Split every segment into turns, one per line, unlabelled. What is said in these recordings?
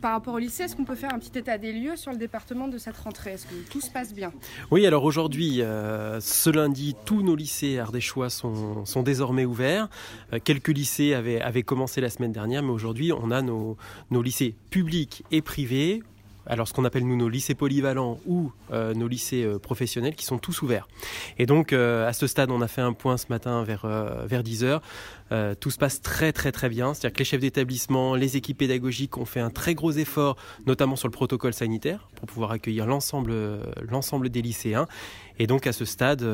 Par rapport au lycée, est-ce qu'on peut faire un petit état des lieux sur le département de cette rentrée? Est-ce que tout se passe bien?
Oui, alors aujourd'hui, euh, ce lundi, tous nos lycées ardéchois sont, sont désormais ouverts. Euh, quelques lycées avaient, commencé la semaine dernière, mais aujourd'hui, on a nos lycées publics et privés alors ce qu'on appelle nous nos lycées polyvalents ou euh, nos lycées euh, professionnels qui sont tous ouverts. Et donc euh, à ce stade, on a fait un point ce matin vers, vers 10h. tout se passe très très très bien, c'est-à-dire que les chefs d'établissement, les équipes pédagogiques ont fait un très gros effort, notamment sur le protocole sanitaire, pour pouvoir accueillir l'ensemble, des lycéens. Et donc à ce stade,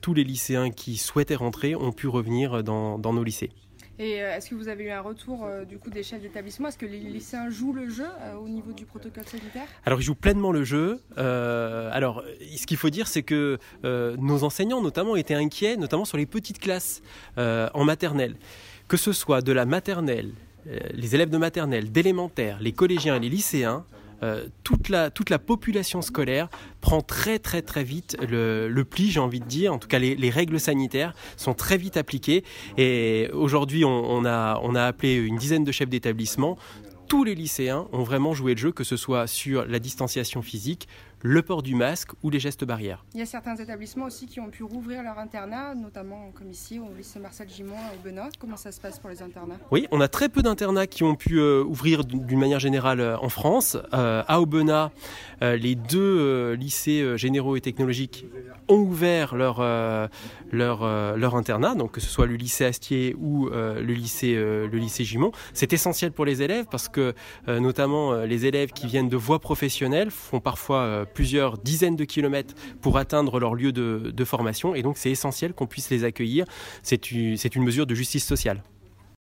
tous les lycéens qui souhaitaient rentrer ont pu revenir dans, dans nos lycées.
Et euh, est-ce que vous avez eu un retour euh, du coup des chefs d'établissement? Est-ce que les lycéens jouent le jeu euh, au niveau du protocole sanitaire?
Alors ils jouent pleinement le jeu. alors ce qu'il faut dire, c'est que nos enseignants notamment étaient inquiets, notamment sur les petites classes en maternelle. Que ce soit de la maternelle, les élèves de maternelle, d'élémentaire, les collégiens et les lycéens, euh, toute, la, population scolaire prend très très très vite le, pli, j'ai envie de dire. En tout cas, les, règles sanitaires sont très vite appliquées. Et aujourd'hui, on a appelé une dizaine de chefs d'établissement tous les lycéens ont vraiment joué le jeu, que ce soit sur la distanciation physique, le port du masque ou les gestes barrières.
Il y a certains établissements aussi qui ont pu rouvrir leur internat, notamment comme ici au lycée Marcel Gimont à Aubenas. Comment ça se passe pour les internats?
Oui, on a très peu d'internats qui ont pu euh, ouvrir d'une manière générale euh, en France. Euh, à Aubenas, les deux lycées généraux et technologiques ont ouvert leur, leur, leur internat, donc que ce soit le lycée Astier ou le, lycée, le lycée Gimont. C'est essentiel pour les élèves parce que notamment les élèves qui viennent de voies professionnelles font parfois plusieurs dizaines de kilomètres pour atteindre leur lieu de, formation. Et donc, c'est essentiel qu'on puisse les accueillir. C'est une, mesure de justice sociale.